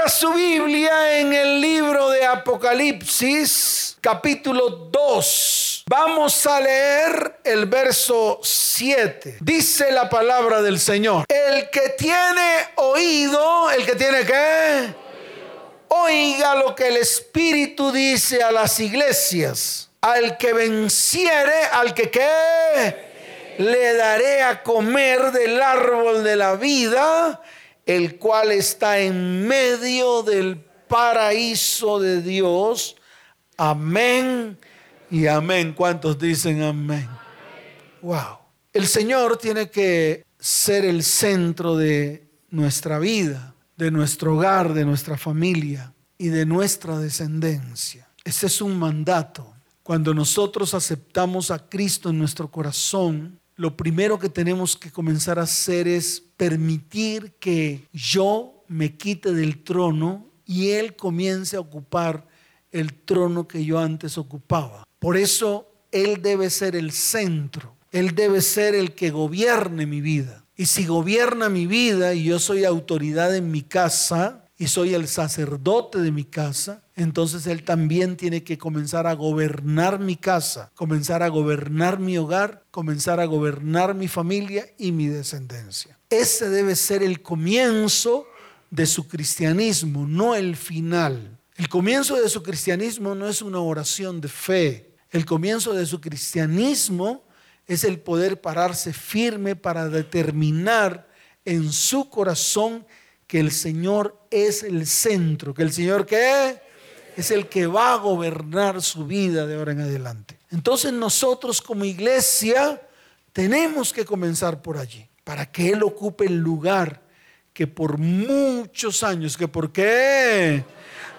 Abra su Biblia en el libro de Apocalipsis, capítulo 2. Vamos a leer el verso 7. Dice la palabra del Señor. El que tiene oído, el que tiene qué? Oiga lo que el Espíritu dice a las iglesias. Al que venciere, al que qué, le daré a comer del árbol de la vida el cual está en medio del paraíso de Dios. Amén y amén. ¿Cuántos dicen amén? Wow. El Señor tiene que ser el centro de nuestra vida, de nuestro hogar, de nuestra familia y de nuestra descendencia. Ese es un mandato. Cuando nosotros aceptamos a Cristo en nuestro corazón, lo primero que tenemos que comenzar a hacer es permitir que yo me quite del trono y Él comience a ocupar el trono que yo antes ocupaba. Por eso Él debe ser el centro, Él debe ser el que gobierne mi vida. Y si gobierna mi vida y yo soy autoridad en mi casa y soy el sacerdote de mi casa, entonces Él también tiene que comenzar a gobernar mi casa, comenzar a gobernar mi hogar, comenzar a gobernar mi familia y mi descendencia. Ese debe ser el comienzo de su cristianismo, no el final. El comienzo de su cristianismo no es una oración de fe. El comienzo de su cristianismo es el poder pararse firme para determinar en su corazón que el Señor es el centro, que el Señor qué es el que va a gobernar su vida de ahora en adelante. Entonces nosotros como iglesia tenemos que comenzar por allí para que Él ocupe el lugar que por muchos años, que por qué,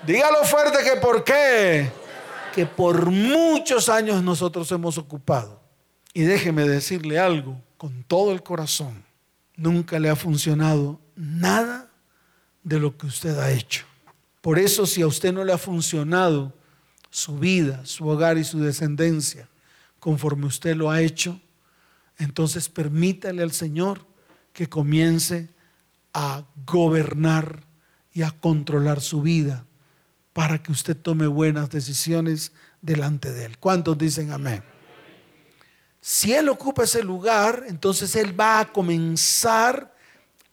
dígalo fuerte que por qué, que por muchos años nosotros hemos ocupado. Y déjeme decirle algo con todo el corazón, nunca le ha funcionado nada de lo que usted ha hecho. Por eso si a usted no le ha funcionado su vida, su hogar y su descendencia, conforme usted lo ha hecho, entonces permítale al Señor que comience a gobernar y a controlar su vida para que usted tome buenas decisiones delante de Él. ¿Cuántos dicen amén? Si Él ocupa ese lugar, entonces Él va a comenzar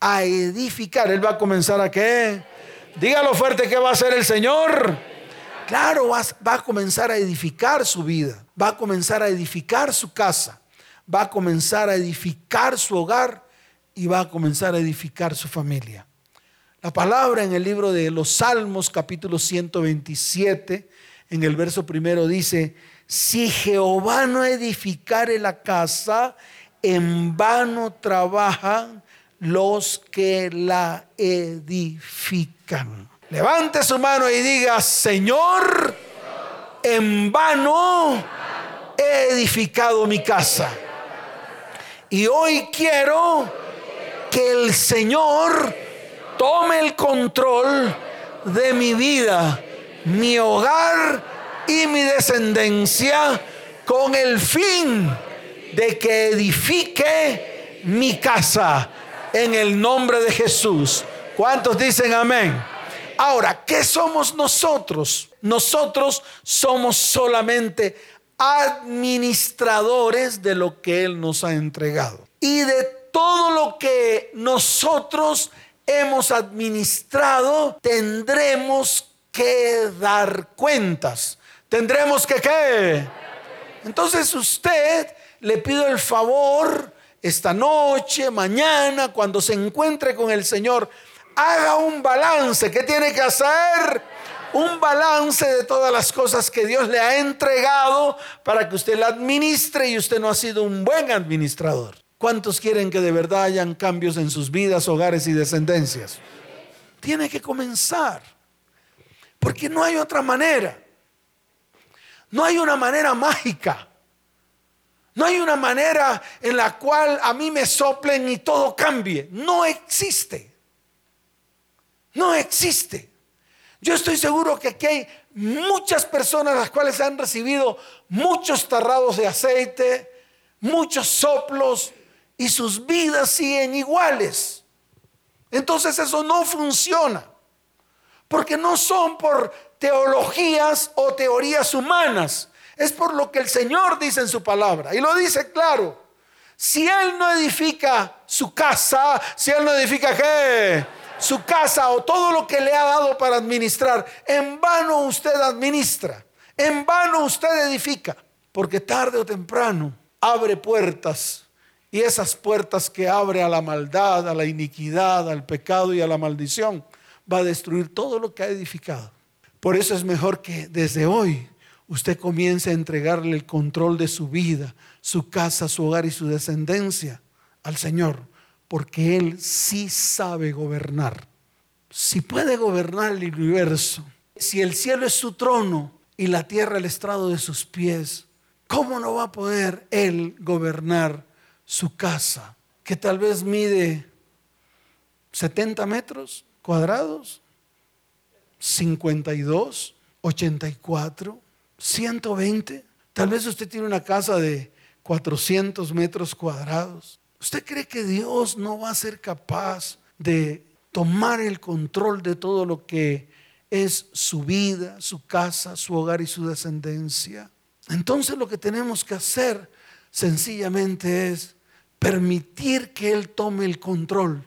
a edificar. Él va a comenzar a qué? Dígalo fuerte que va a hacer el Señor. Claro, va, va a comenzar a edificar su vida, va a comenzar a edificar su casa va a comenzar a edificar su hogar y va a comenzar a edificar su familia. La palabra en el libro de los Salmos capítulo 127, en el verso primero dice, si Jehová no edificare la casa, en vano trabajan los que la edifican. Levante su mano y diga, Señor, en vano he edificado mi casa. Y hoy quiero que el Señor tome el control de mi vida, mi hogar y mi descendencia con el fin de que edifique mi casa en el nombre de Jesús. ¿Cuántos dicen amén? Ahora, ¿qué somos nosotros? Nosotros somos solamente administradores de lo que Él nos ha entregado. Y de todo lo que nosotros hemos administrado, tendremos que dar cuentas. Tendremos que qué. Entonces usted le pido el favor esta noche, mañana, cuando se encuentre con el Señor, haga un balance. ¿Qué tiene que hacer? un balance de todas las cosas que Dios le ha entregado para que usted la administre y usted no ha sido un buen administrador. ¿Cuántos quieren que de verdad hayan cambios en sus vidas, hogares y descendencias? Tiene que comenzar, porque no hay otra manera. No hay una manera mágica. No hay una manera en la cual a mí me soplen y todo cambie. No existe. No existe. Yo estoy seguro que aquí hay muchas personas las cuales han recibido muchos tarrados de aceite, muchos soplos y sus vidas siguen iguales. Entonces eso no funciona. Porque no son por teologías o teorías humanas. Es por lo que el Señor dice en su palabra. Y lo dice claro. Si Él no edifica su casa, si Él no edifica qué? Su casa o todo lo que le ha dado para administrar, en vano usted administra, en vano usted edifica, porque tarde o temprano abre puertas y esas puertas que abre a la maldad, a la iniquidad, al pecado y a la maldición, va a destruir todo lo que ha edificado. Por eso es mejor que desde hoy usted comience a entregarle el control de su vida, su casa, su hogar y su descendencia al Señor, porque Él sí sabe gobernar. Si puede gobernar el universo, si el cielo es su trono y la tierra el estrado de sus pies, ¿cómo no va a poder Él gobernar su casa, que tal vez mide 70 metros cuadrados, 52, 84, 120? Tal vez usted tiene una casa de 400 metros cuadrados. ¿Usted cree que Dios no va a ser capaz de tomar el control de todo lo que es su vida, su casa, su hogar y su descendencia? Entonces lo que tenemos que hacer sencillamente es permitir que Él tome el control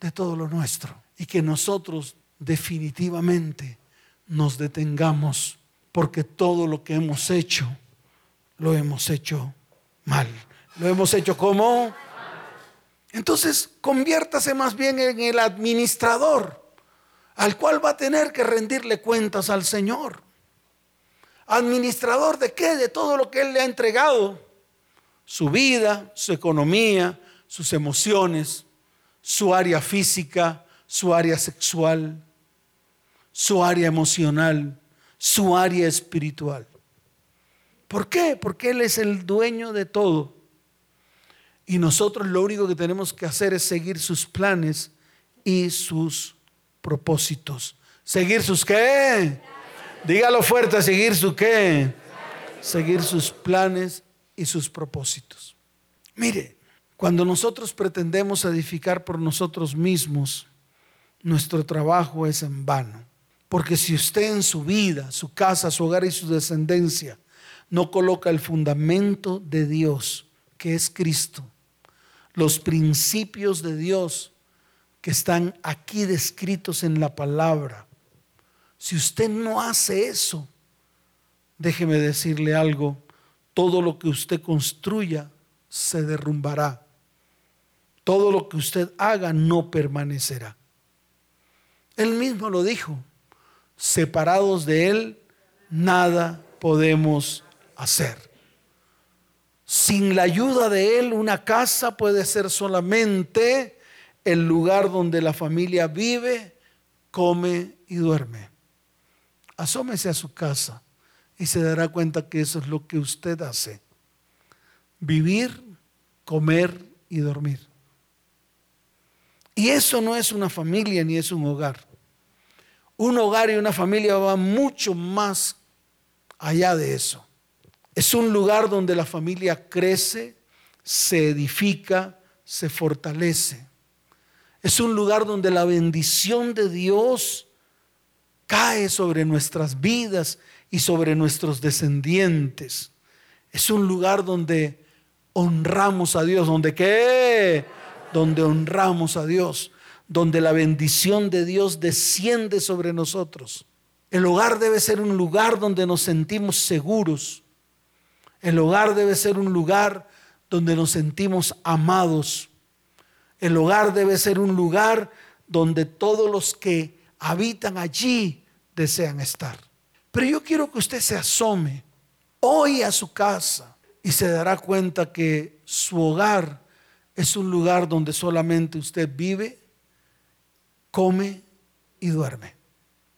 de todo lo nuestro y que nosotros definitivamente nos detengamos porque todo lo que hemos hecho lo hemos hecho mal. Lo hemos hecho como... Entonces, conviértase más bien en el administrador, al cual va a tener que rendirle cuentas al Señor. ¿Administrador de qué? De todo lo que Él le ha entregado. Su vida, su economía, sus emociones, su área física, su área sexual, su área emocional, su área espiritual. ¿Por qué? Porque Él es el dueño de todo. Y nosotros lo único que tenemos que hacer es seguir sus planes y sus propósitos. ¿Seguir sus qué? Dígalo fuerte, seguir su qué? Seguir sus planes y sus propósitos. Mire, cuando nosotros pretendemos edificar por nosotros mismos, nuestro trabajo es en vano. Porque si usted en su vida, su casa, su hogar y su descendencia no coloca el fundamento de Dios, que es Cristo, los principios de Dios que están aquí descritos en la palabra, si usted no hace eso, déjeme decirle algo, todo lo que usted construya se derrumbará. Todo lo que usted haga no permanecerá. Él mismo lo dijo, separados de Él, nada podemos hacer. Sin la ayuda de Él, una casa puede ser solamente el lugar donde la familia vive, come y duerme. Asómese a su casa y se dará cuenta que eso es lo que usted hace. Vivir, comer y dormir. Y eso no es una familia ni es un hogar. Un hogar y una familia va mucho más allá de eso. Es un lugar donde la familia crece, se edifica, se fortalece. Es un lugar donde la bendición de Dios cae sobre nuestras vidas y sobre nuestros descendientes. Es un lugar donde honramos a Dios, donde qué? Donde honramos a Dios, donde la bendición de Dios desciende sobre nosotros. El hogar debe ser un lugar donde nos sentimos seguros. El hogar debe ser un lugar donde nos sentimos amados. El hogar debe ser un lugar donde todos los que habitan allí desean estar. Pero yo quiero que usted se asome hoy a su casa y se dará cuenta que su hogar es un lugar donde solamente usted vive, come y duerme.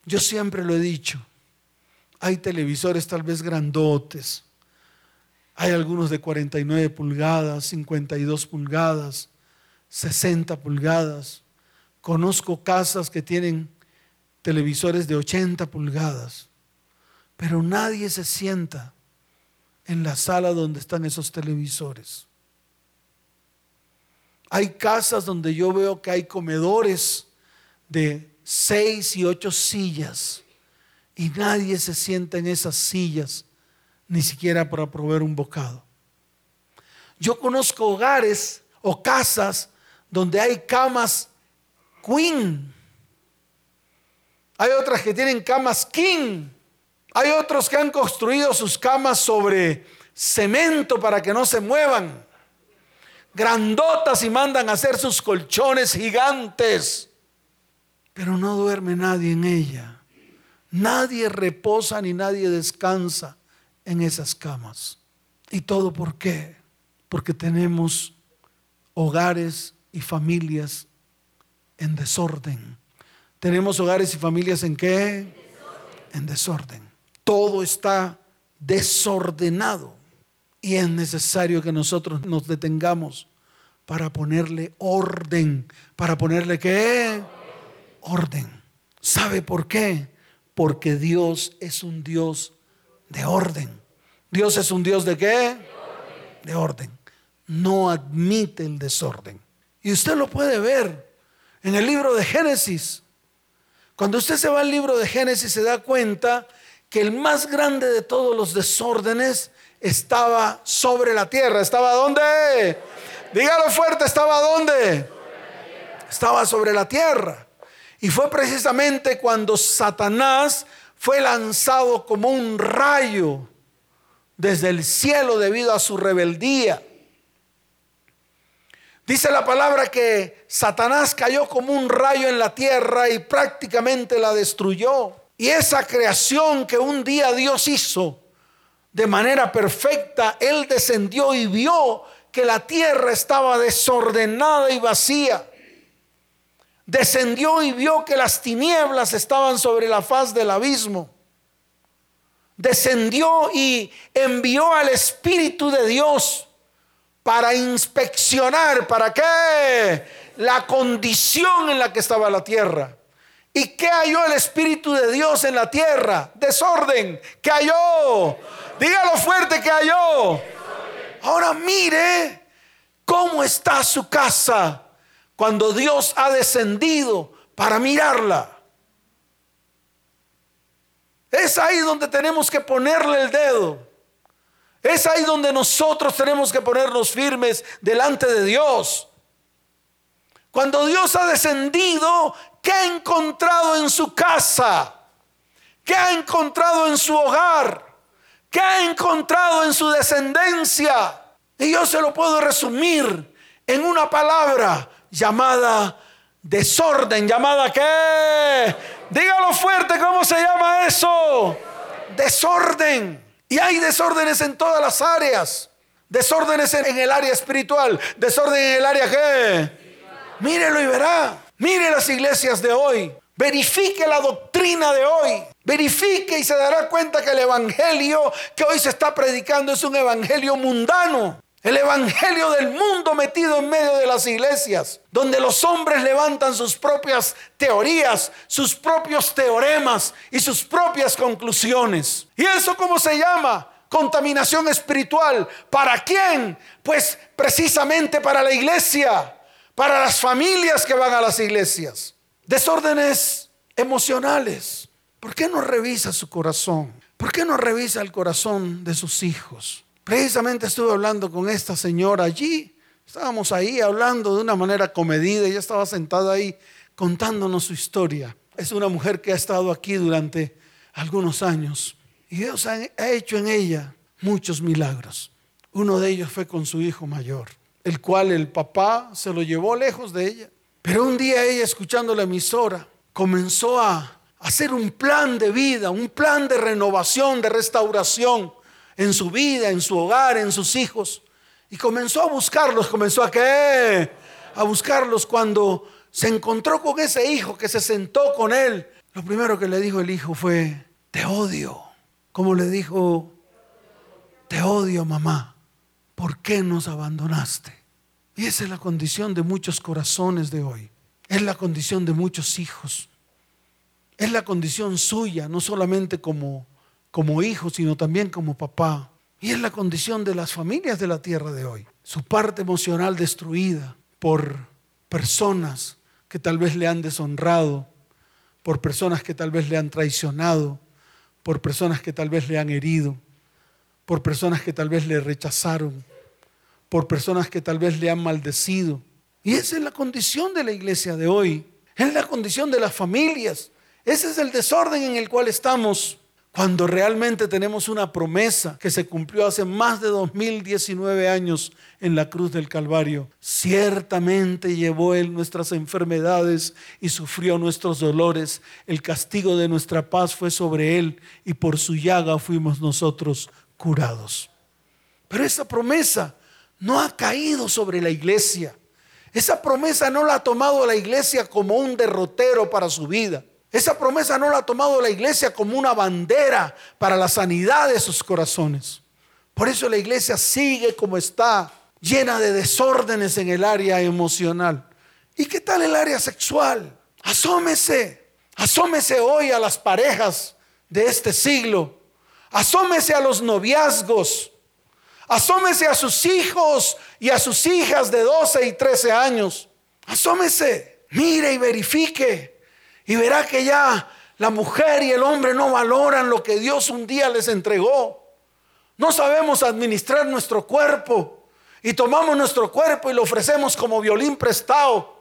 Yo siempre lo he dicho, hay televisores tal vez grandotes, hay algunos de 49 pulgadas, 52 pulgadas, 60 pulgadas. Conozco casas que tienen televisores de 80 pulgadas. Pero nadie se sienta en la sala donde están esos televisores. Hay casas donde yo veo que hay comedores de seis y ocho sillas y nadie se sienta en esas sillas ni siquiera para proveer un bocado. Yo conozco hogares o casas donde hay camas queen. Hay otras que tienen camas king. Hay otros que han construido sus camas sobre cemento para que no se muevan. Grandotas y mandan a hacer sus colchones gigantes. Pero no duerme nadie en ella. Nadie reposa ni nadie descansa en esas camas. ¿Y todo por qué? Porque tenemos hogares y familias en desorden. Tenemos hogares y familias en qué? En desorden. Todo está desordenado y es necesario que nosotros nos detengamos para ponerle orden. ¿Para ponerle qué? Orden. ¿Sabe por qué? Porque Dios es un Dios de orden. Dios es un Dios de qué? De orden. No admite el desorden. Y usted lo puede ver en el libro de Génesis. Cuando usted se va al libro de Génesis se da cuenta que el más grande de todos los desórdenes estaba sobre la tierra. ¿Estaba dónde? Dígalo fuerte, ¿estaba dónde? Estaba sobre la tierra. Y fue precisamente cuando Satanás fue lanzado como un rayo desde el cielo debido a su rebeldía. Dice la palabra que Satanás cayó como un rayo en la tierra y prácticamente la destruyó. Y esa creación que un día Dios hizo de manera perfecta, Él descendió y vio que la tierra estaba desordenada y vacía descendió y vio que las tinieblas estaban sobre la faz del abismo. Descendió y envió al Espíritu de Dios para inspeccionar, ¿para qué? La condición en la que estaba la tierra. ¿Y qué halló el Espíritu de Dios en la tierra? Desorden. ¿Qué halló? Dígalo fuerte que halló. Ahora mire cómo está su casa cuando Dios ha descendido para mirarla. Es ahí donde tenemos que ponerle el dedo. Es ahí donde nosotros tenemos que ponernos firmes delante de Dios. Cuando Dios ha descendido, ¿qué ha encontrado en su casa? ¿Qué ha encontrado en su hogar? ¿Qué ha encontrado en su descendencia? Y yo se lo puedo resumir en una palabra llamada desorden, llamada qué? Dígalo fuerte, ¿cómo se llama eso? Desorden. Y hay desórdenes en todas las áreas. Desórdenes en el área espiritual, desorden en el área qué? Mírelo y verá. Mire las iglesias de hoy. Verifique la doctrina de hoy. Verifique y se dará cuenta que el evangelio que hoy se está predicando es un evangelio mundano. El evangelio del mundo metido en medio de las iglesias, donde los hombres levantan sus propias teorías, sus propios teoremas y sus propias conclusiones. ¿Y eso cómo se llama? Contaminación espiritual. ¿Para quién? Pues precisamente para la iglesia, para las familias que van a las iglesias. Desórdenes emocionales. ¿Por qué no revisa su corazón? ¿Por qué no revisa el corazón de sus hijos? Precisamente estuve hablando con esta señora allí. Estábamos ahí hablando de una manera comedida. Ella estaba sentada ahí contándonos su historia. Es una mujer que ha estado aquí durante algunos años. Y Dios ha, hecho en ella muchos milagros. Uno de ellos fue con su hijo mayor, el cual el papá se lo llevó lejos de ella. Pero un día ella, escuchando la emisora, comenzó a hacer un plan de vida, un plan de renovación, de restauración en su vida, en su hogar, en sus hijos. Y comenzó a buscarlos, comenzó a qué? A buscarlos cuando se encontró con ese hijo que se sentó con él. Lo primero que le dijo el hijo fue, te odio. Como le dijo, te odio mamá, ¿por qué nos abandonaste? Y esa es la condición de muchos corazones de hoy. Es la condición de muchos hijos. Es la condición suya, no solamente como como hijo, sino también como papá. Y es la condición de las familias de la tierra de hoy. Su parte emocional destruida por personas que tal vez le han deshonrado, por personas que tal vez le han traicionado, por personas que tal vez le han herido, por personas que tal vez le rechazaron, por personas que tal vez le han maldecido. Y esa es la condición de la iglesia de hoy, es la condición de las familias, ese es el desorden en el cual estamos cuando realmente tenemos una promesa que se cumplió hace más de 2019 años en la cruz del Calvario. Ciertamente llevó Él nuestras enfermedades y sufrió nuestros dolores. El castigo de nuestra paz fue sobre Él y por su llaga fuimos nosotros curados. Pero esa promesa no ha caído sobre la iglesia. Esa promesa no la ha tomado la iglesia como un derrotero para su vida. Esa promesa no la ha tomado la iglesia como una bandera para la sanidad de sus corazones. Por eso la iglesia sigue como está, llena de desórdenes en el área emocional. ¿Y qué tal el área sexual? Asómese, asómese hoy a las parejas de este siglo. Asómese a los noviazgos. Asómese a sus hijos y a sus hijas de 12 y 13 años. Asómese, mire y verifique y verá que ya la mujer y el hombre no valoran lo que Dios un día les entregó. No sabemos administrar nuestro cuerpo y tomamos nuestro cuerpo y lo ofrecemos como violín prestado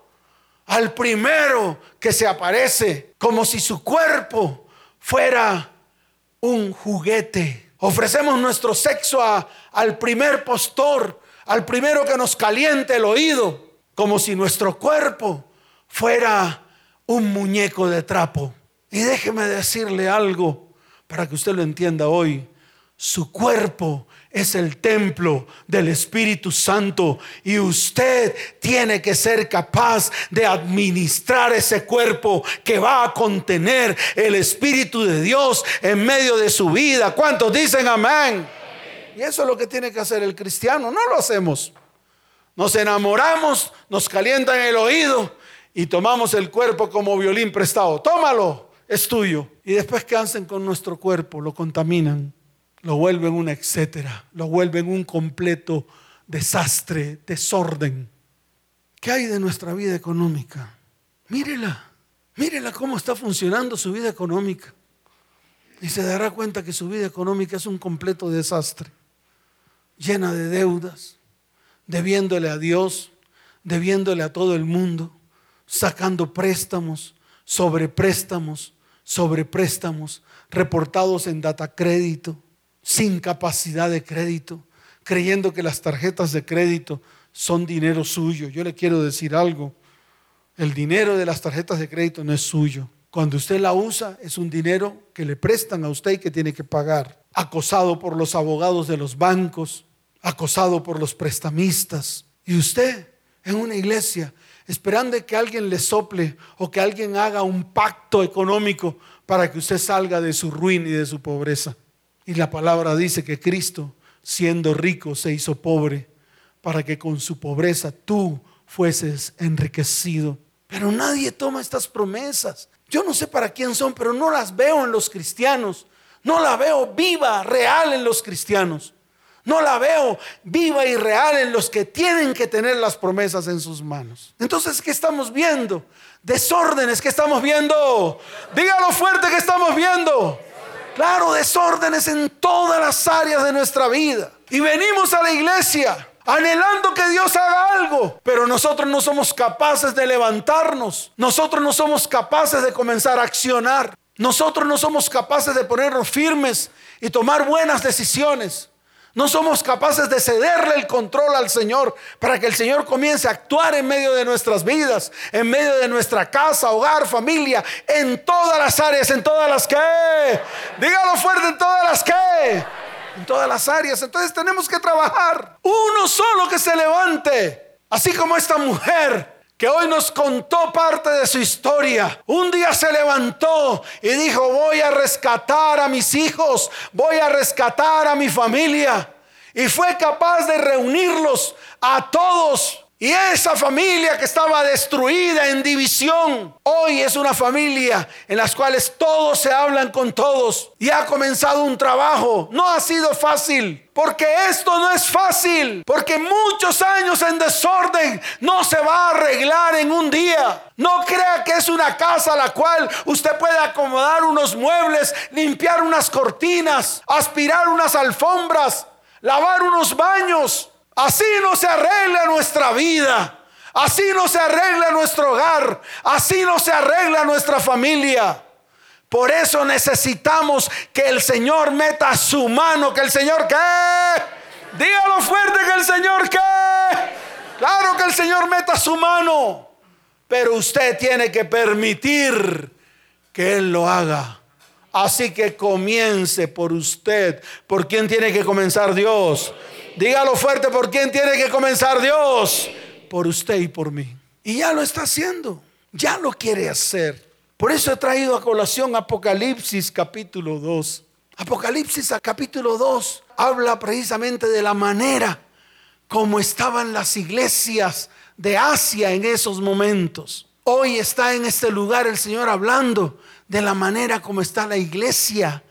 al primero que se aparece, como si su cuerpo fuera un juguete. Ofrecemos nuestro sexo al primer postor, al primero que nos caliente el oído, como si nuestro cuerpo fuera un muñeco de trapo. Y déjeme decirle algo para que usted lo entienda hoy. Su cuerpo es el templo del Espíritu Santo y usted tiene que ser capaz de administrar ese cuerpo que va a contener el Espíritu de Dios en medio de su vida. ¿Cuántos dicen amén? Y eso es lo que tiene que hacer el cristiano. No lo hacemos. Nos enamoramos, nos calientan el oído y tomamos el cuerpo como violín prestado. Tómalo, es tuyo. Y después cansen con nuestro cuerpo, lo contaminan, lo vuelven una etcétera, lo vuelven un completo desastre, desorden. ¿Qué hay de nuestra vida económica? Mírela, mírela cómo está funcionando su vida económica. Y se dará cuenta que su vida económica es un completo desastre, llena de deudas, debiéndole a Dios, debiéndole a todo el mundo sacando préstamos sobre préstamos sobre préstamos reportados en data crédito, sin capacidad de crédito, creyendo que las tarjetas de crédito son dinero suyo. Yo le quiero decir algo, el dinero de las tarjetas de crédito no es suyo. Cuando usted la usa es un dinero que le prestan a usted y que tiene que pagar. Acosado por los abogados de los bancos, acosado por los prestamistas. Y usted en una iglesia esperando que alguien le sople o que alguien haga un pacto económico para que usted salga de su ruina y de su pobreza. Y la palabra dice que Cristo, siendo rico, se hizo pobre para que con su pobreza tú fueses enriquecido. Pero nadie toma estas promesas. Yo no sé para quién son, pero no las veo en los cristianos. No la veo viva, real en los cristianos. No la veo viva y real en los que tienen que tener las promesas en sus manos. Entonces, ¿qué estamos viendo? Desórdenes que estamos viendo. Dígalo fuerte que estamos viendo. Claro, desórdenes en todas las áreas de nuestra vida. Y venimos a la iglesia anhelando que Dios haga algo, pero nosotros no somos capaces de levantarnos. Nosotros no somos capaces de comenzar a accionar. Nosotros no somos capaces de ponernos firmes y tomar buenas decisiones. No somos capaces de cederle el control al Señor para que el Señor comience a actuar en medio de nuestras vidas, en medio de nuestra casa, hogar, familia, en todas las áreas, en todas las que. Dígalo fuerte, en todas las que. En todas las áreas. Entonces tenemos que trabajar. Uno solo que se levante. Así como esta mujer que hoy nos contó parte de su historia. Un día se levantó y dijo, voy a rescatar a mis hijos, voy a rescatar a mi familia. Y fue capaz de reunirlos a todos Y esa familia que estaba destruida en división, hoy es una familia en las cuales todos se hablan con todos. Y ha comenzado un trabajo. No ha sido fácil. Porque esto no es fácil. Porque muchos años en desorden no se va a arreglar en un día. No crea que es una casa a la cual usted puede acomodar unos muebles, limpiar unas cortinas, aspirar unas alfombras, lavar unos baños Así no se arregla nuestra vida. Así no se arregla nuestro hogar. Así no se arregla nuestra familia. Por eso necesitamos que el Señor meta su mano. Que el Señor qué. Dígalo fuerte que el Señor qué. Claro que el Señor meta su mano. Pero usted tiene que permitir que Él lo haga. Así que comience por usted. ¿Por quién tiene que comenzar Dios? Dígalo fuerte, ¿por quién tiene que comenzar Dios? Por usted y por mí. Y ya lo está haciendo, ya lo quiere hacer. Por eso he traído a colación Apocalipsis capítulo 2. Apocalipsis capítulo 2 habla precisamente de la manera como estaban las iglesias de Asia en esos momentos. Hoy está en este lugar el Señor hablando de la manera como está la iglesia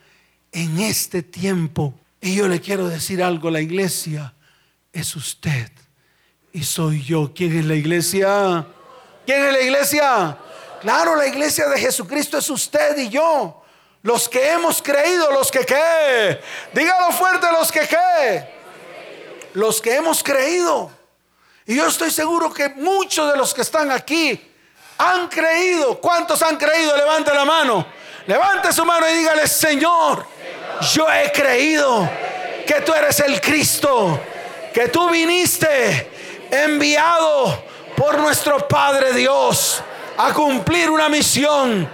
en este tiempo y yo le quiero decir algo, la iglesia es usted y soy yo. ¿Quién es la iglesia? ¿Quién es la iglesia? Claro, la iglesia de Jesucristo es usted y yo. Los que hemos creído, los que qué. Dígalo fuerte, los que qué. Los que hemos creído. Y yo estoy seguro que muchos de los que están aquí han creído. ¿Cuántos han creído? Levante la mano. Levante su mano y dígale, Señor yo he creído que tú eres el Cristo, que tú viniste enviado por nuestro Padre Dios a cumplir una misión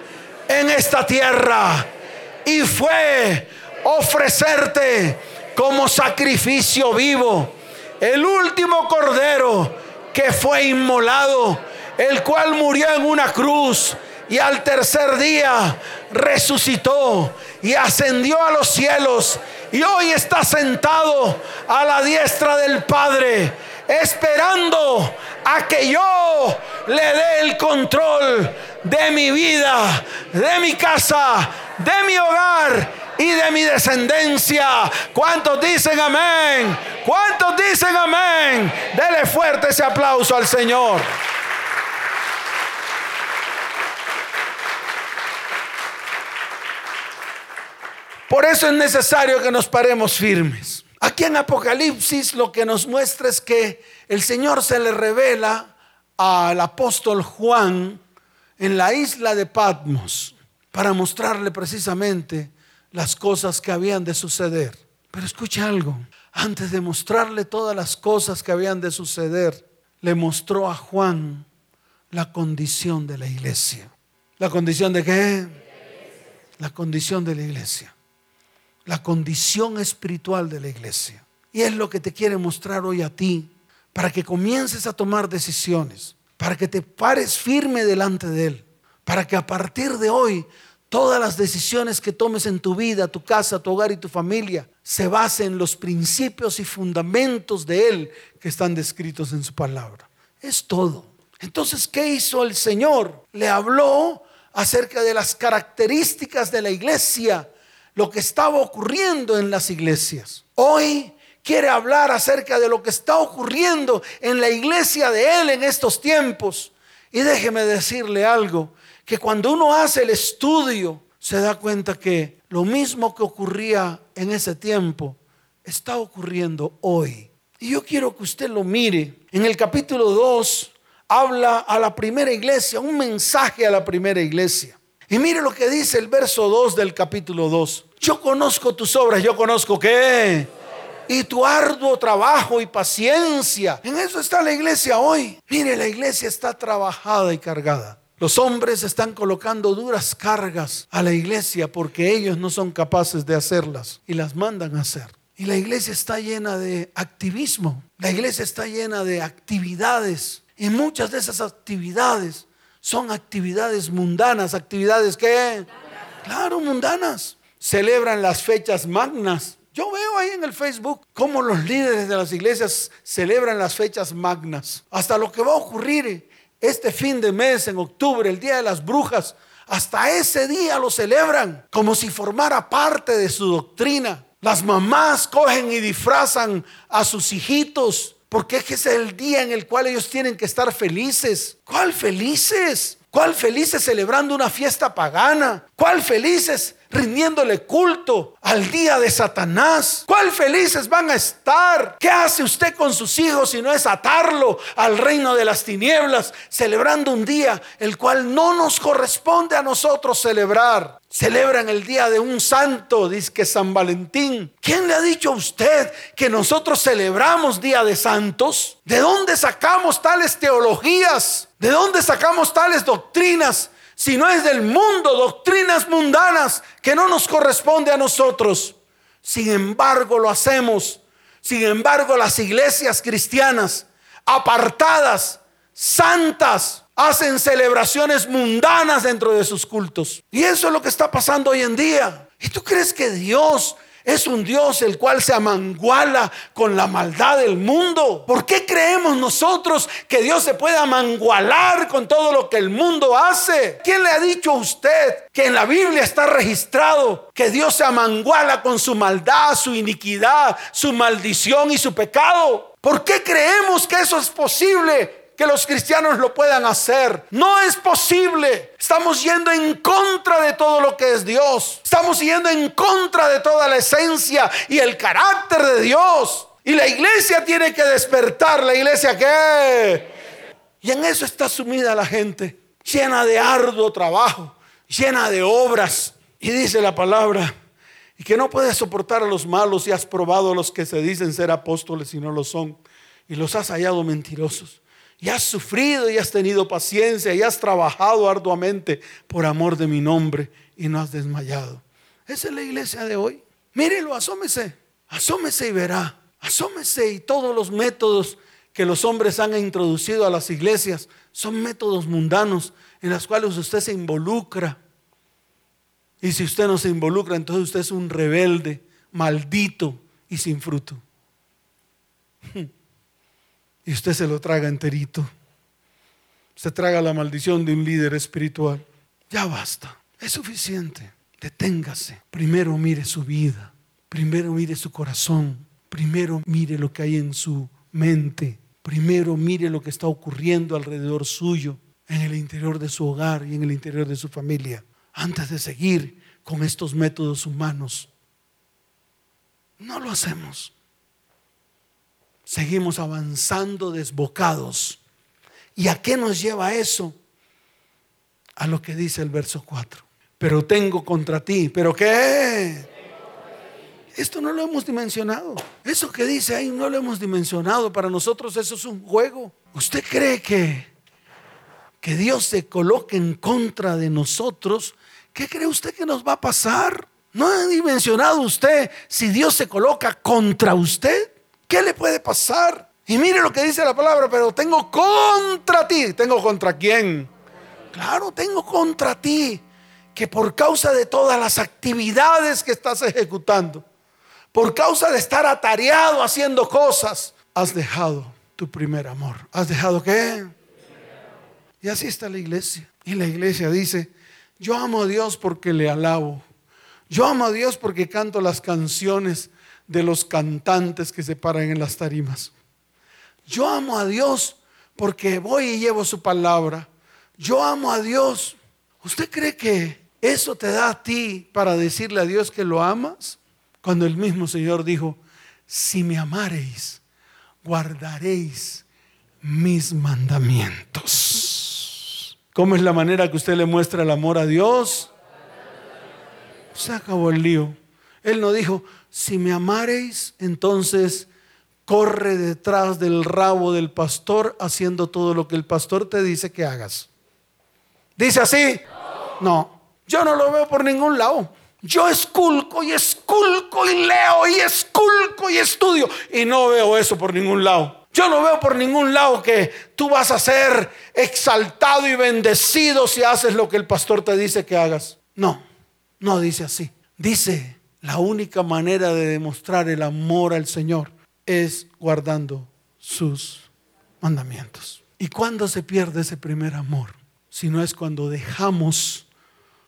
en esta tierra. Y fue ofrecerte como sacrificio vivo el último cordero que fue inmolado, el cual murió en una cruz y al tercer día resucitó y ascendió a los cielos y hoy está sentado a la diestra del Padre, esperando a que yo le dé el control de mi vida, de mi casa, de mi hogar y de mi descendencia. ¿Cuántos dicen amén? ¿Cuántos dicen amén? Dele fuerte ese aplauso al Señor. Por eso es necesario que nos paremos firmes. Aquí en Apocalipsis lo que nos muestra es que el Señor se le revela al apóstol Juan en la isla de Patmos para mostrarle precisamente las cosas que habían de suceder. Pero escuche algo, antes de mostrarle todas las cosas que habían de suceder, le mostró a Juan la condición de la iglesia. ¿La condición de qué? La condición de la iglesia la condición espiritual de la iglesia. Y es lo que te quiere mostrar hoy a ti, para que comiences a tomar decisiones, para que te pares firme delante de Él, para que a partir de hoy todas las decisiones que tomes en tu vida, tu casa, tu hogar y tu familia se basen en los principios y fundamentos de Él que están descritos en su palabra. Es todo. Entonces, ¿qué hizo el Señor? Le habló acerca de las características de la iglesia lo que estaba ocurriendo en las iglesias. Hoy quiere hablar acerca de lo que está ocurriendo en la iglesia de Él en estos tiempos. Y déjeme decirle algo, que cuando uno hace el estudio, se da cuenta que lo mismo que ocurría en ese tiempo está ocurriendo hoy. Y yo quiero que usted lo mire. En el capítulo 2 habla a la primera iglesia, un mensaje a la primera iglesia. Y mire lo que dice el verso 2 del capítulo 2. Yo conozco tus obras, yo conozco qué. Y tu arduo trabajo y paciencia. En eso está la iglesia hoy. Mire, la iglesia está trabajada y cargada. Los hombres están colocando duras cargas a la iglesia porque ellos no son capaces de hacerlas y las mandan a hacer. Y la iglesia está llena de activismo. La iglesia está llena de actividades. Y muchas de esas actividades son actividades mundanas, actividades que, claro, mundanas celebran las fechas magnas. Yo veo ahí en el Facebook cómo los líderes de las iglesias celebran las fechas magnas. Hasta lo que va a ocurrir este fin de mes, en octubre, el Día de las Brujas, hasta ese día lo celebran como si formara parte de su doctrina. Las mamás cogen y disfrazan a sus hijitos porque es el día en el cual ellos tienen que estar felices. ¿Cuál felices? ¿Cuál felices celebrando una fiesta pagana? ¿Cuál felices rindiéndole culto al día de Satanás? ¿Cuál felices van a estar? ¿Qué hace usted con sus hijos si no es atarlo al reino de las tinieblas, celebrando un día el cual no nos corresponde a nosotros celebrar? Celebran el día de un santo, dice que San Valentín. ¿Quién le ha dicho a usted que nosotros celebramos día de santos? ¿De dónde sacamos tales teologías? ¿De dónde sacamos tales doctrinas? Si no es del mundo, doctrinas mundanas que no nos corresponde a nosotros. Sin embargo, lo hacemos. Sin embargo, las iglesias cristianas apartadas, santas, hacen celebraciones mundanas dentro de sus cultos. Y eso es lo que está pasando hoy en día. ¿Y tú crees que Dios es un Dios el cual se amanguala con la maldad del mundo. ¿Por qué creemos nosotros que Dios se puede amangualar con todo lo que el mundo hace? ¿Quién le ha dicho a usted que en la Biblia está registrado que Dios se amanguala con su maldad, su iniquidad, su maldición y su pecado? ¿Por qué creemos que eso es posible? Que los cristianos lo puedan hacer. No es posible. Estamos yendo en contra de todo lo que es Dios. Estamos yendo en contra de toda la esencia y el carácter de Dios. Y la iglesia tiene que despertar. La iglesia qué? Y en eso está sumida la gente, llena de arduo trabajo, llena de obras. Y dice la palabra, y que no puedes soportar a los malos y has probado a los que se dicen ser apóstoles y no lo son, y los has hallado mentirosos y has sufrido y has tenido paciencia y has trabajado arduamente por amor de mi nombre y no has desmayado. Esa es la iglesia de hoy. Mírelo, asómese, asómese y verá. Asómese y todos los métodos que los hombres han introducido a las iglesias son métodos mundanos en los cuales usted se involucra. Y si usted no se involucra, entonces usted es un rebelde, maldito y sin fruto y usted se lo traga enterito. Se traga la maldición de un líder espiritual. Ya basta, es suficiente. Deténgase. Primero mire su vida. Primero mire su corazón. Primero mire lo que hay en su mente. Primero mire lo que está ocurriendo alrededor suyo, en el interior de su hogar y en el interior de su familia, antes de seguir con estos métodos humanos. No lo hacemos seguimos avanzando desbocados. ¿Y a qué nos lleva eso? A lo que dice el verso 4. Pero tengo contra ti. ¿Pero qué? Esto no lo hemos dimensionado. Eso que dice ahí no lo hemos dimensionado. Para nosotros eso es un juego. ¿Usted cree que, que Dios se coloque en contra de nosotros? ¿Qué cree usted que nos va a pasar? ¿No ha dimensionado usted si Dios se coloca contra usted? ¿Qué le puede pasar? Y mire lo que dice la palabra, pero tengo contra ti. ¿Tengo contra quién? Claro, tengo contra ti. Que por causa de todas las actividades que estás ejecutando, por causa de estar atareado haciendo cosas, has dejado tu primer amor. ¿Has dejado qué? Y así está la iglesia. Y la iglesia dice, yo amo a Dios porque le alabo. Yo amo a Dios porque canto las canciones de los cantantes que se paran en las tarimas. Yo amo a Dios porque voy y llevo su palabra. Yo amo a Dios. ¿Usted cree que eso te da a ti para decirle a Dios que lo amas? Cuando el mismo Señor dijo, si me amareis, guardaréis mis mandamientos. ¿Cómo es la manera que usted le muestra el amor a Dios? Se acabó el lío. Él no dijo, si me amareis, entonces corre detrás del rabo del pastor haciendo todo lo que el pastor te dice que hagas. ¿Dice así? No, yo no lo veo por ningún lado. Yo esculco y esculco y leo y esculco y estudio y no veo eso por ningún lado. Yo no veo por ningún lado que tú vas a ser exaltado y bendecido si haces lo que el pastor te dice que hagas. No, no dice así. Dice La única manera de demostrar el amor al Señor es guardando sus mandamientos. ¿Y cuándo se pierde ese primer amor? Si no es cuando dejamos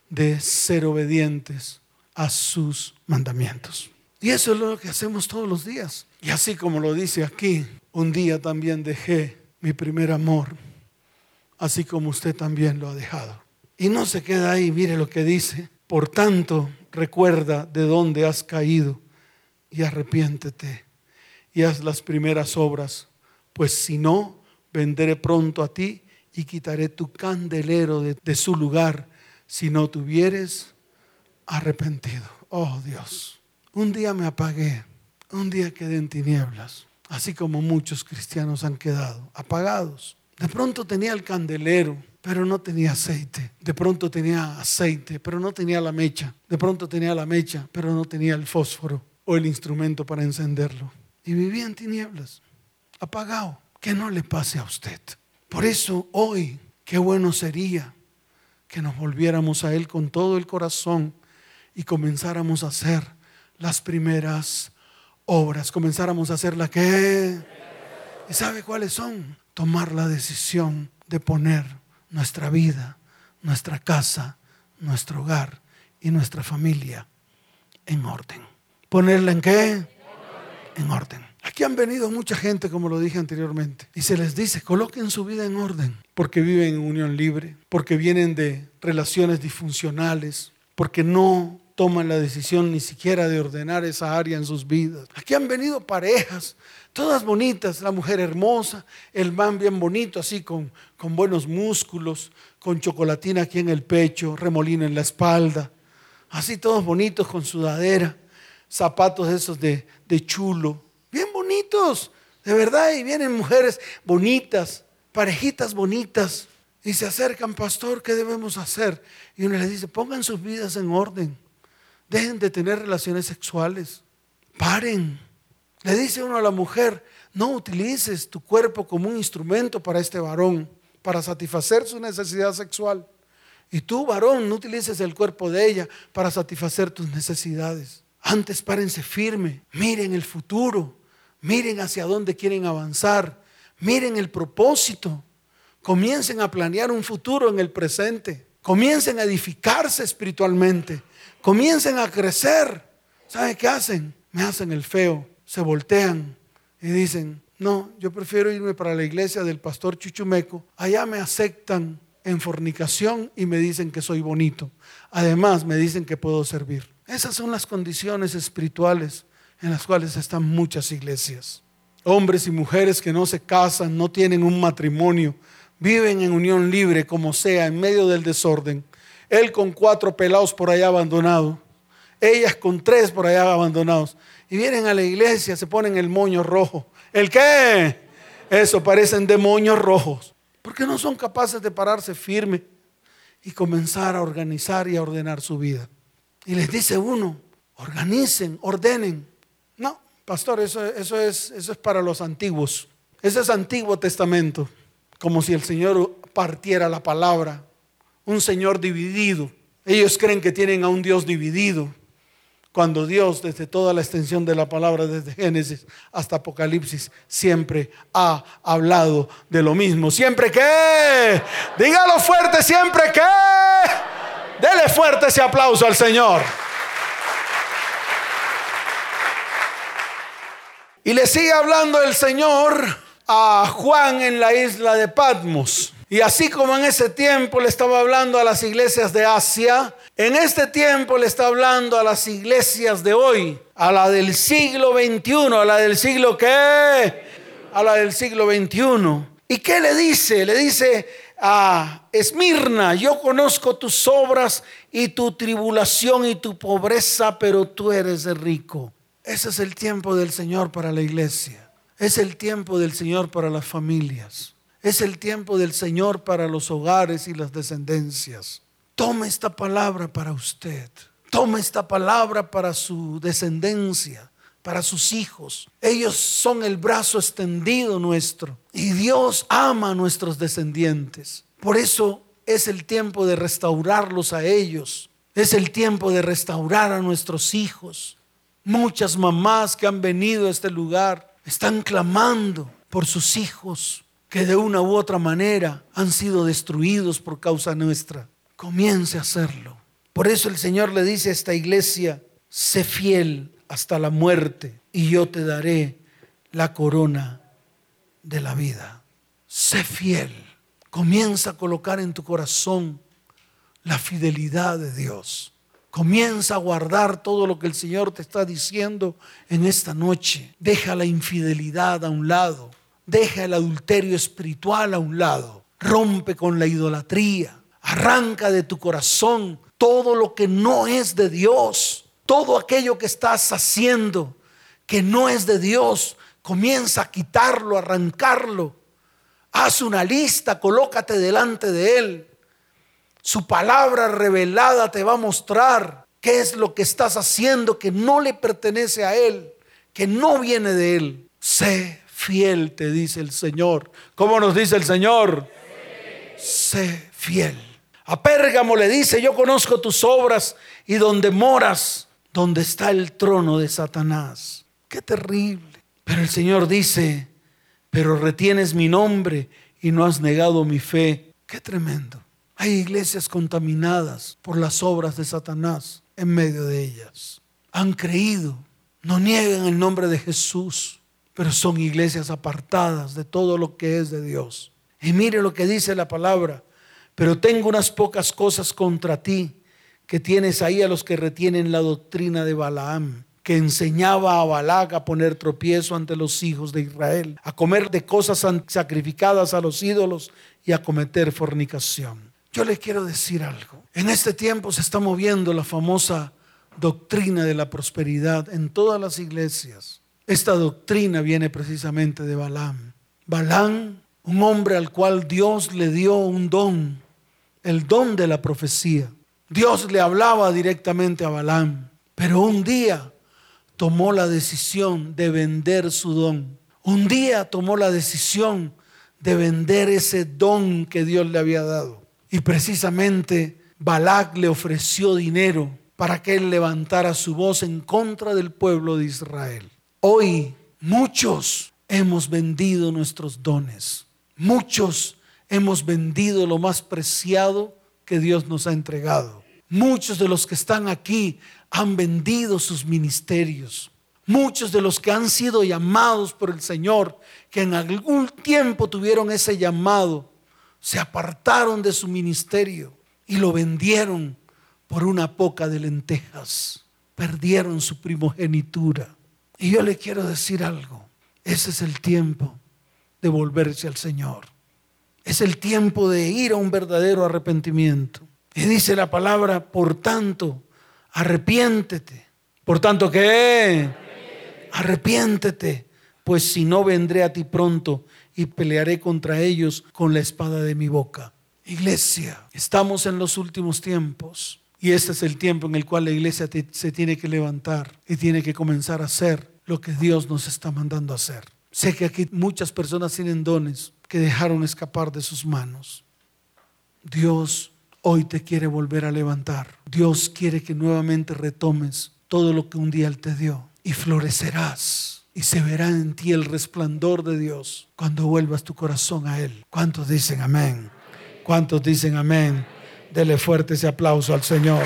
de ser obedientes a sus mandamientos. Y eso es lo que hacemos todos los días. Y así como lo dice aquí, un día también dejé mi primer amor, así como usted también lo ha dejado. Y no se queda ahí, mire lo que dice. Por tanto, recuerda de dónde has caído y arrepiéntete y haz las primeras obras, pues si no, venderé pronto a ti y quitaré tu candelero de, de su lugar si no tuvieres arrepentido. Oh Dios, un día me apagué, un día quedé en tinieblas, así como muchos cristianos han quedado apagados. De pronto tenía el candelero, pero no tenía aceite. De pronto tenía aceite, pero no tenía la mecha. De pronto tenía la mecha, pero no tenía el fósforo o el instrumento para encenderlo. Y vivía en tinieblas, apagado. Que no le pase a usted. Por eso hoy, qué bueno sería que nos volviéramos a Él con todo el corazón y comenzáramos a hacer las primeras obras. Comenzáramos a hacer la que... ¿Y sabe cuáles son? Tomar la decisión de poner nuestra vida, nuestra casa, nuestro hogar y nuestra familia en orden. ¿Ponerla en qué? En orden. Aquí han venido mucha gente, como lo dije anteriormente, y se les dice, coloquen su vida en orden, porque viven en unión libre, porque vienen de relaciones disfuncionales, porque no toman la decisión ni siquiera de ordenar esa área en sus vidas. Aquí han venido parejas, todas bonitas, la mujer hermosa, el man bien bonito, así con, con buenos músculos, con chocolatina aquí en el pecho, remolino en la espalda, así todos bonitos con sudadera, zapatos esos de, de chulo, bien bonitos, de verdad, y vienen mujeres bonitas, parejitas bonitas, y se acercan, pastor, ¿qué debemos hacer? Y uno les dice, pongan sus vidas en orden, dejen de tener relaciones sexuales, paren. Le dice uno a la mujer, no utilices tu cuerpo como un instrumento para este varón, para satisfacer su necesidad sexual. Y tú, varón, no utilices el cuerpo de ella para satisfacer tus necesidades. Antes párense firme, miren el futuro, miren hacia dónde quieren avanzar, miren el propósito, comiencen a planear un futuro en el presente, comiencen a edificarse espiritualmente, comiencen a crecer. ¿Saben qué hacen? Me hacen el feo, se voltean y dicen, no, yo prefiero irme para la iglesia del pastor Chuchumeco, allá me aceptan en fornicación y me dicen que soy bonito. Además me dicen que puedo servir. Esas son las condiciones espirituales en las cuales están muchas iglesias. Hombres y mujeres que no se casan, no tienen un matrimonio, viven en unión libre como sea, en medio del desorden. Él con cuatro pelados por allá abandonados, ellas con tres por allá abandonados. Y vienen a la iglesia, se ponen el moño rojo. ¿El qué? Eso, parecen demonios rojos. Porque no son capaces de pararse firme y comenzar a organizar y a ordenar su vida. Y les dice uno, organicen, ordenen. No, pastor, eso, eso, es, eso es para los antiguos. Ese es Antiguo Testamento, como si el Señor partiera la palabra. Un Señor dividido. Ellos creen que tienen a un Dios dividido. Cuando Dios, desde toda la extensión de la palabra, desde Génesis hasta Apocalipsis, siempre ha hablado de lo mismo. Siempre que, dígalo fuerte, siempre que, dele fuerte ese aplauso al Señor. Y le sigue hablando el Señor a Juan en la isla de Patmos. Y así como en ese tiempo le estaba hablando a las iglesias de Asia, en este tiempo le está hablando a las iglesias de hoy, a la del siglo XXI, a la del siglo qué, a la del siglo XXI. ¿Y qué le dice? Le dice a Esmirna, yo conozco tus obras y tu tribulación y tu pobreza, pero tú eres rico. Ese es el tiempo del Señor para la iglesia. Es el tiempo del Señor para las familias. Es el tiempo del Señor para los hogares y las descendencias. Tome esta palabra para usted. Tome esta palabra para su descendencia, para sus hijos. Ellos son el brazo extendido nuestro. Y Dios ama a nuestros descendientes. Por eso es el tiempo de restaurarlos a ellos. Es el tiempo de restaurar a nuestros hijos. Muchas mamás que han venido a este lugar están clamando por sus hijos que de una u otra manera han sido destruidos por causa nuestra. Comience a hacerlo. Por eso el Señor le dice a esta iglesia, sé fiel hasta la muerte y yo te daré la corona de la vida. Sé fiel. Comienza a colocar en tu corazón la fidelidad de Dios. Comienza a guardar todo lo que el Señor te está diciendo en esta noche. Deja la infidelidad a un lado. Deja el adulterio espiritual a un lado. Rompe con la idolatría. Arranca de tu corazón todo lo que no es de Dios. Todo aquello que estás haciendo que no es de Dios. Comienza a quitarlo, arrancarlo. Haz una lista, colócate delante de Él. Su palabra revelada te va a mostrar qué es lo que estás haciendo que no le pertenece a Él, que no viene de Él. Sé fiel, te dice el Señor. ¿Cómo nos dice el Señor? Sé fiel. A Pérgamo le dice, yo conozco tus obras y donde moras, donde está el trono de Satanás. Qué terrible. Pero el Señor dice, pero retienes mi nombre y no has negado mi fe. Qué tremendo. Hay iglesias contaminadas por las obras de Satanás en medio de ellas. Han creído, no niegan el nombre de Jesús, pero son iglesias apartadas de todo lo que es de Dios. Y mire lo que dice la palabra, pero tengo unas pocas cosas contra ti, que tienes ahí a los que retienen la doctrina de Balaam que enseñaba a Balac a poner tropiezo ante los hijos de Israel, a comer de cosas sacrificadas a los ídolos y a cometer fornicación. Yo les quiero decir algo. En este tiempo se está moviendo la famosa doctrina de la prosperidad en todas las iglesias. Esta doctrina viene precisamente de Balaam. Balaam, un hombre al cual Dios le dio un don, el don de la profecía. Dios le hablaba directamente a Balaam, pero un día tomó la decisión de vender su don. Un día tomó la decisión de vender ese don que Dios le había dado. Y precisamente Balac le ofreció dinero para que él levantara su voz en contra del pueblo de Israel. Hoy muchos hemos vendido nuestros dones. Muchos hemos vendido lo más preciado que Dios nos ha entregado. Muchos de los que están aquí han vendido sus ministerios. Muchos de los que han sido llamados por el Señor, que en algún tiempo tuvieron ese llamado, se apartaron de su ministerio y lo vendieron por una poca de lentejas. Perdieron su primogenitura. Y yo le quiero decir algo. Ese es el tiempo de volverse al Señor. Es el tiempo de ir a un verdadero arrepentimiento. Y dice la palabra, por tanto, arrepiéntete. Por tanto, ¿qué? Arrepiéntete, pues si no vendré a ti pronto y pelearé contra ellos con la espada de mi boca. Iglesia, estamos en los últimos tiempos y este es el tiempo en el cual la iglesia se tiene que levantar y tiene que comenzar a hacer lo que Dios nos está mandando a hacer. Sé que aquí muchas personas tienen dones que dejaron escapar de sus manos. Dios hoy te quiere volver a levantar. Dios quiere que nuevamente retomes todo lo que un día Él te dio y florecerás y se verá en ti el resplandor de Dios cuando vuelvas tu corazón a Él. ¿Cuántos dicen amén? ¿Cuántos dicen amén? Dele fuerte ese aplauso al Señor.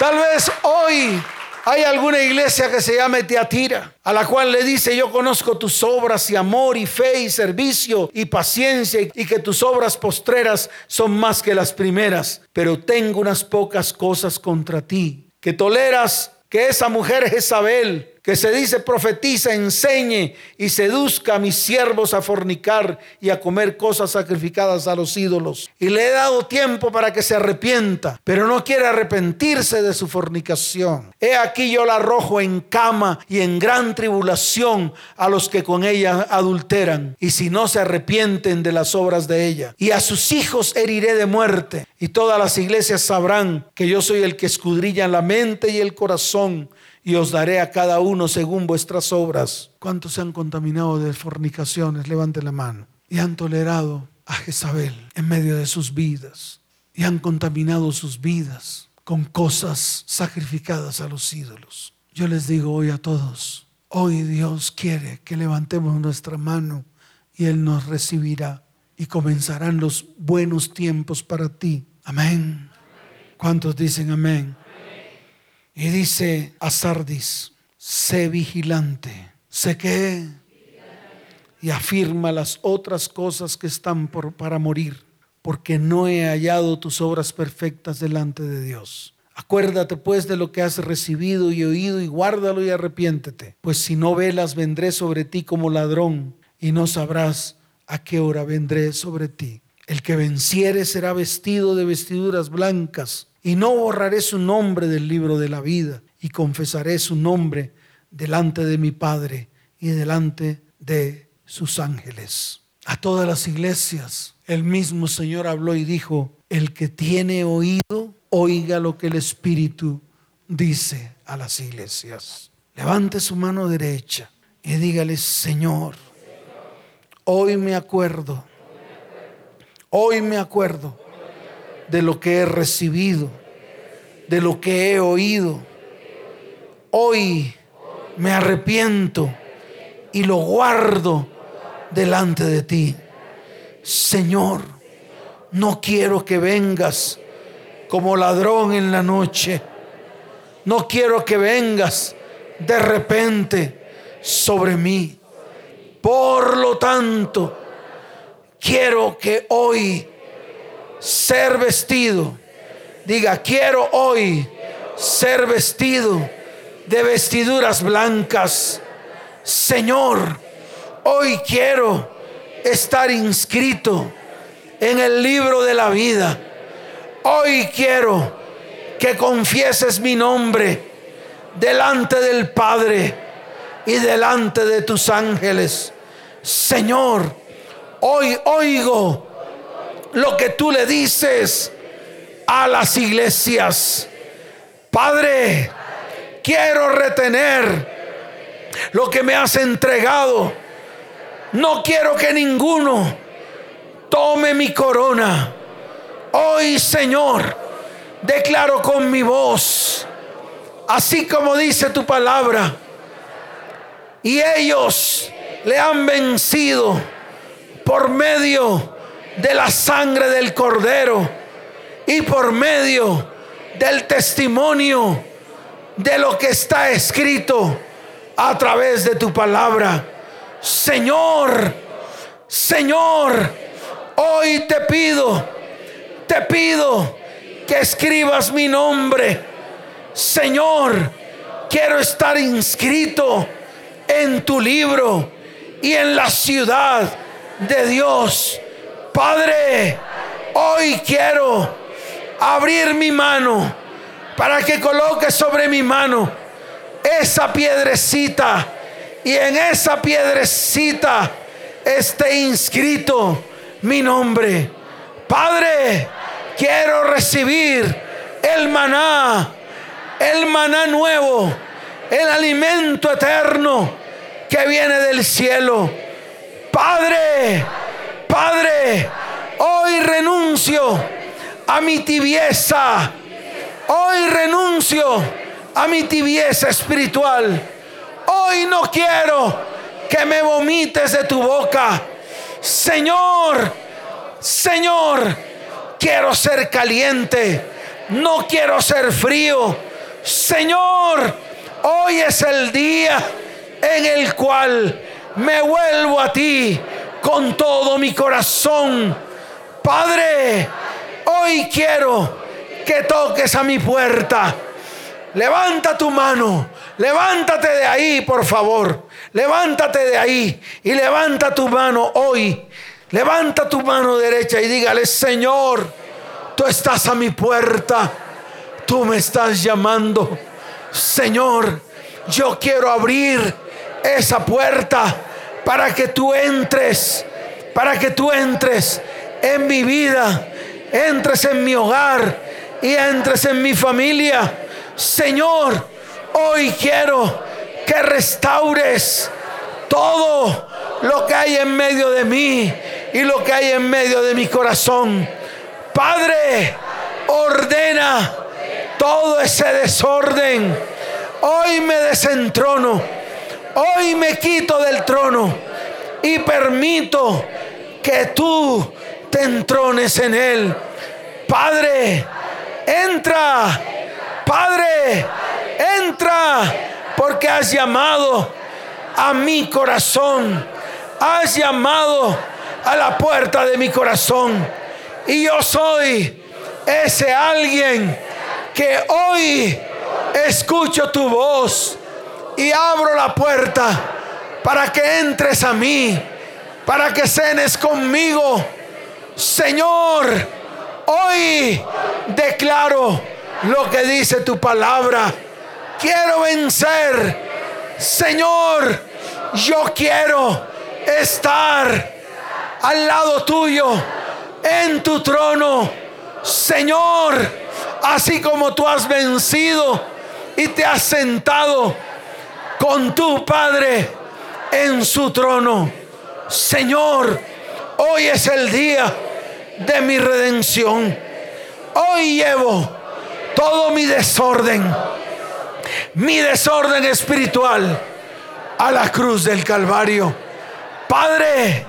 Tal vez hoy hay alguna iglesia que se llame Teatira, a la cual le dice, yo conozco tus obras y amor y fe y servicio y paciencia y que tus obras postreras son más que las primeras, pero tengo unas pocas cosas contra ti, que toleras que esa mujer Jezabel que se dice profetiza, enseñe y seduzca a mis siervos a fornicar y a comer cosas sacrificadas a los ídolos. Y le he dado tiempo para que se arrepienta, pero no quiere arrepentirse de su fornicación. He aquí yo la arrojo en cama y en gran tribulación a los que con ella adulteran, y si no se arrepienten de las obras de ella. Y a sus hijos heriré de muerte, y todas las iglesias sabrán que yo soy el que escudrilla la mente y el corazón y os daré a cada uno según vuestras obras. ¿Cuántos se han contaminado de fornicaciones? Levanten la mano. Y han tolerado a Jezabel en medio de sus vidas y han contaminado sus vidas con cosas sacrificadas a los ídolos. Yo les digo hoy a todos, hoy Dios quiere que levantemos nuestra mano y Él nos recibirá y comenzarán los buenos tiempos para ti. Amén. ¿Cuántos dicen amén? Y dice a Sardis, sé vigilante, sé que y afirma las otras cosas que están por, para morir, porque no he hallado tus obras perfectas delante de Dios. Acuérdate pues de lo que has recibido y oído y guárdalo y arrepiéntete, pues si no velas vendré sobre ti como ladrón y no sabrás a qué hora vendré sobre ti. El que venciere será vestido de vestiduras blancas y no borraré su nombre del libro de la vida y confesaré su nombre delante de mi Padre y delante de sus ángeles. A todas las iglesias, el mismo Señor habló y dijo, el que tiene oído, oiga lo que el Espíritu dice a las iglesias. Levante su mano derecha y dígale, Señor, hoy me acuerdo, hoy me acuerdo de lo que he recibido, de lo que he oído. Hoy me arrepiento y lo guardo delante de ti. Señor, no quiero que vengas como ladrón en la noche. No quiero que vengas de repente sobre mí. Por lo tanto, quiero que hoy ser vestido. Diga, quiero hoy ser vestido de vestiduras blancas. Señor, hoy quiero estar inscrito en el libro de la vida. Hoy quiero que confieses mi nombre delante del Padre y delante de tus ángeles. Señor, hoy oigo lo que tú le dices a las iglesias. Padre, quiero retener lo que me has entregado. No quiero que ninguno tome mi corona. Hoy, Señor, declaro con mi voz, así como dice tu palabra, y ellos le han vencido por medio de la sangre del cordero y por medio del testimonio de lo que está escrito a través de tu palabra. Señor, Señor, hoy te pido, te pido que escribas mi nombre. Señor, quiero estar inscrito en tu libro y en la ciudad de Dios Padre, hoy quiero abrir mi mano para que coloque sobre mi mano esa piedrecita y en esa piedrecita esté inscrito mi nombre. Padre, quiero recibir el maná, el maná nuevo, el alimento eterno que viene del cielo. Padre, Padre, hoy renuncio a mi tibieza. Hoy renuncio a mi tibieza espiritual. Hoy no quiero que me vomites de tu boca. Señor, Señor, quiero ser caliente. No quiero ser frío. Señor, hoy es el día en el cual me vuelvo a ti con todo mi corazón. Padre, hoy quiero que toques a mi puerta. Levanta tu mano, levántate de ahí, por favor. Levántate de ahí y levanta tu mano hoy. Levanta tu mano derecha y dígale, Señor, tú estás a mi puerta. Tú me estás llamando. Señor, yo quiero abrir esa puerta para que tú entres, para que tú entres en mi vida, entres en mi hogar y entres en mi familia. Señor, hoy quiero que restaures todo lo que hay en medio de mí y lo que hay en medio de mi corazón. Padre, ordena todo ese desorden. Hoy me desentrono. Hoy me quito del trono y permito que tú te entrones en él. Padre, entra. Padre, entra porque has llamado a mi corazón. Has llamado a la puerta de mi corazón. Y yo soy ese alguien que hoy escucho tu voz y abro la puerta para que entres a mí, para que cenes conmigo. Señor, hoy declaro lo que dice tu palabra. Quiero vencer. Señor, yo quiero estar al lado tuyo, en tu trono. Señor, así como tú has vencido y te has sentado con tu Padre en su trono. Señor, hoy es el día de mi redención. Hoy llevo todo mi desorden, mi desorden espiritual a la cruz del Calvario. Padre,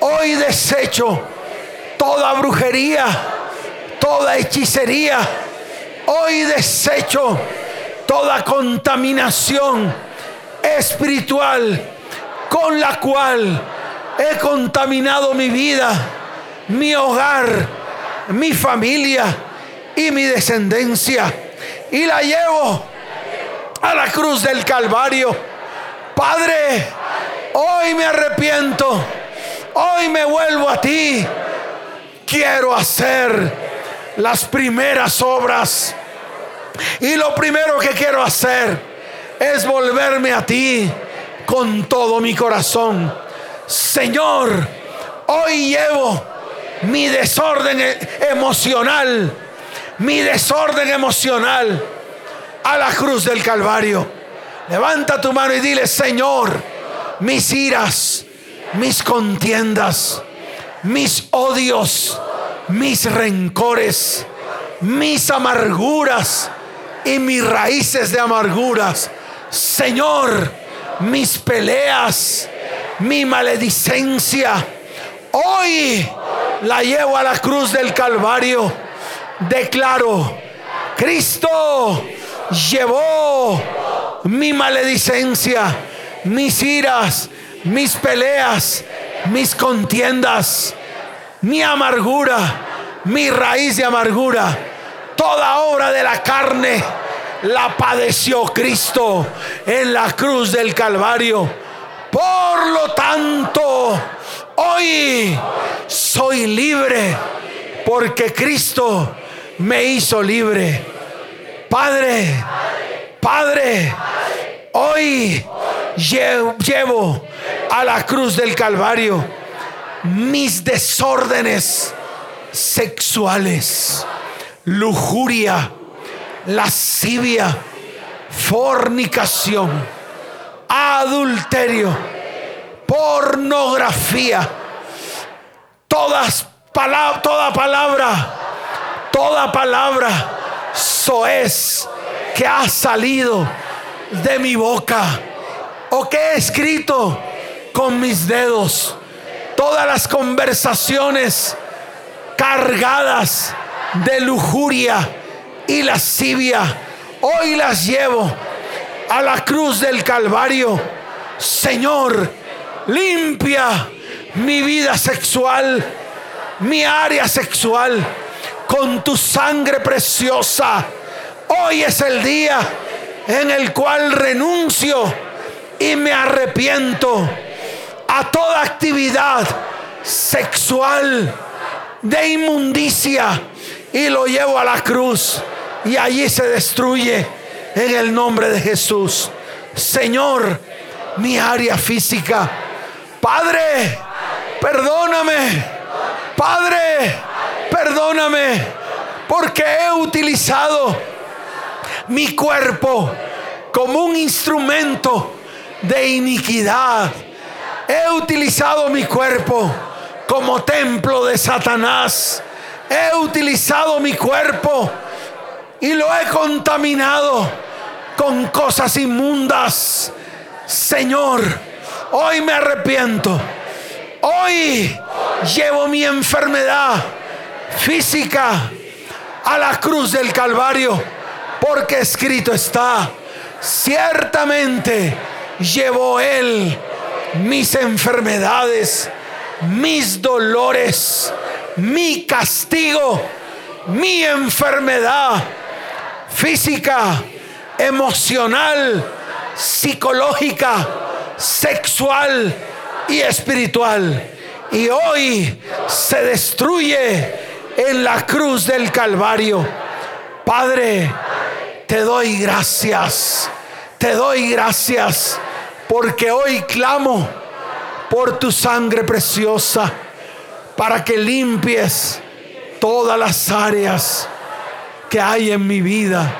hoy desecho toda brujería, toda hechicería. Hoy desecho toda contaminación espiritual con la cual he contaminado mi vida, mi hogar, mi familia y mi descendencia. Y la llevo a la cruz del Calvario. Padre, hoy me arrepiento. Hoy me vuelvo a ti. Quiero hacer las primeras obras. Y lo primero que quiero hacer es volverme a ti con todo mi corazón. Señor, hoy llevo mi desorden e- emocional, mi desorden emocional a la cruz del Calvario. Levanta tu mano y dile, Señor, mis iras, mis contiendas, mis odios, mis rencores, mis amarguras y mis raíces de amarguras Señor, mis peleas, mi maledicencia, hoy la llevo a la cruz del Calvario. Declaro, Cristo llevó mi maledicencia, mis iras, mis peleas, mis contiendas, mi amargura, mi raíz de amargura, toda obra de la carne la padeció Cristo en la cruz del Calvario. Por lo tanto, hoy soy libre porque Cristo me hizo libre. Padre, Padre, hoy llevo a la cruz del Calvario mis desórdenes sexuales, lujuria, lascivia, fornicación, adulterio, pornografía, todas toda palabra, toda palabra soez que ha salido de mi boca o que he escrito con mis dedos, todas las conversaciones cargadas de lujuria, y lascivia. Hoy las llevo a la cruz del Calvario. Señor, limpia mi vida sexual, mi área sexual, con tu sangre preciosa. Hoy es el día en el cual renuncio y me arrepiento a toda actividad sexual de inmundicia y lo llevo a la cruz y allí se destruye en el nombre de Jesús. Señor, mi área física. Padre, perdóname. Padre, perdóname. Porque he utilizado mi cuerpo como un instrumento de iniquidad. He utilizado mi cuerpo como templo de Satanás. He utilizado mi cuerpo y lo he contaminado con cosas inmundas. Señor, hoy me arrepiento. Hoy llevo mi enfermedad física a la cruz del Calvario, porque escrito está, ciertamente llevó Él mis enfermedades, mis dolores, mi castigo, mi enfermedad física, emocional, psicológica, sexual y espiritual. Y hoy se destruye en la cruz del Calvario. Padre, te doy gracias, te doy gracias porque hoy clamo por tu sangre preciosa para que limpies todas las áreas que hay en mi vida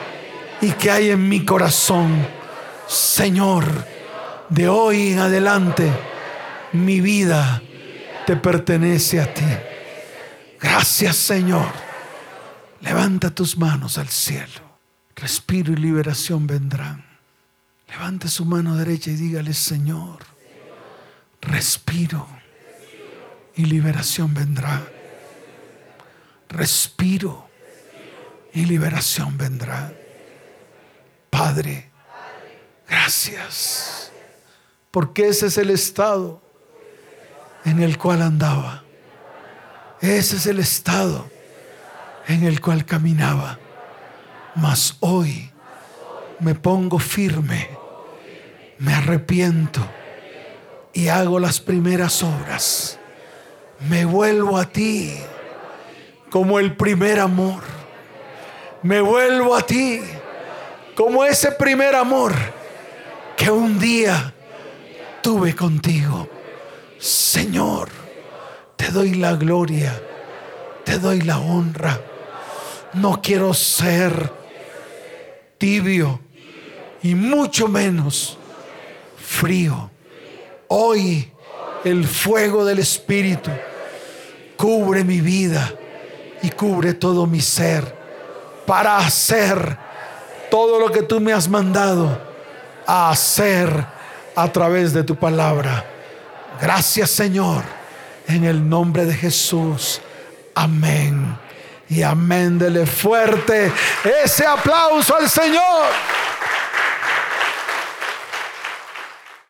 y que hay en mi corazón. Señor, de hoy en adelante mi vida te pertenece a ti. Gracias Señor. Levanta tus manos al cielo. Respiro y liberación vendrán. Levante su mano derecha y dígale, Señor, respiro y liberación vendrá. Respiro y liberación vendrá. Padre, gracias. Porque ese es el estado en el cual andaba. Ese es el estado en el cual caminaba. Mas hoy me pongo firme, me arrepiento y hago las primeras obras. Me vuelvo a ti como el primer amor. Me vuelvo a ti como ese primer amor que un día tuve contigo. Señor, te doy la gloria, te doy la honra. No quiero ser tibio y mucho menos frío. Hoy el fuego del Espíritu cubre mi vida y cubre todo mi ser para hacer todo lo que tú me has mandado a hacer a través de tu palabra. Gracias Señor, en el nombre de Jesús. Amén. Y amén, dele fuerte ese aplauso al Señor.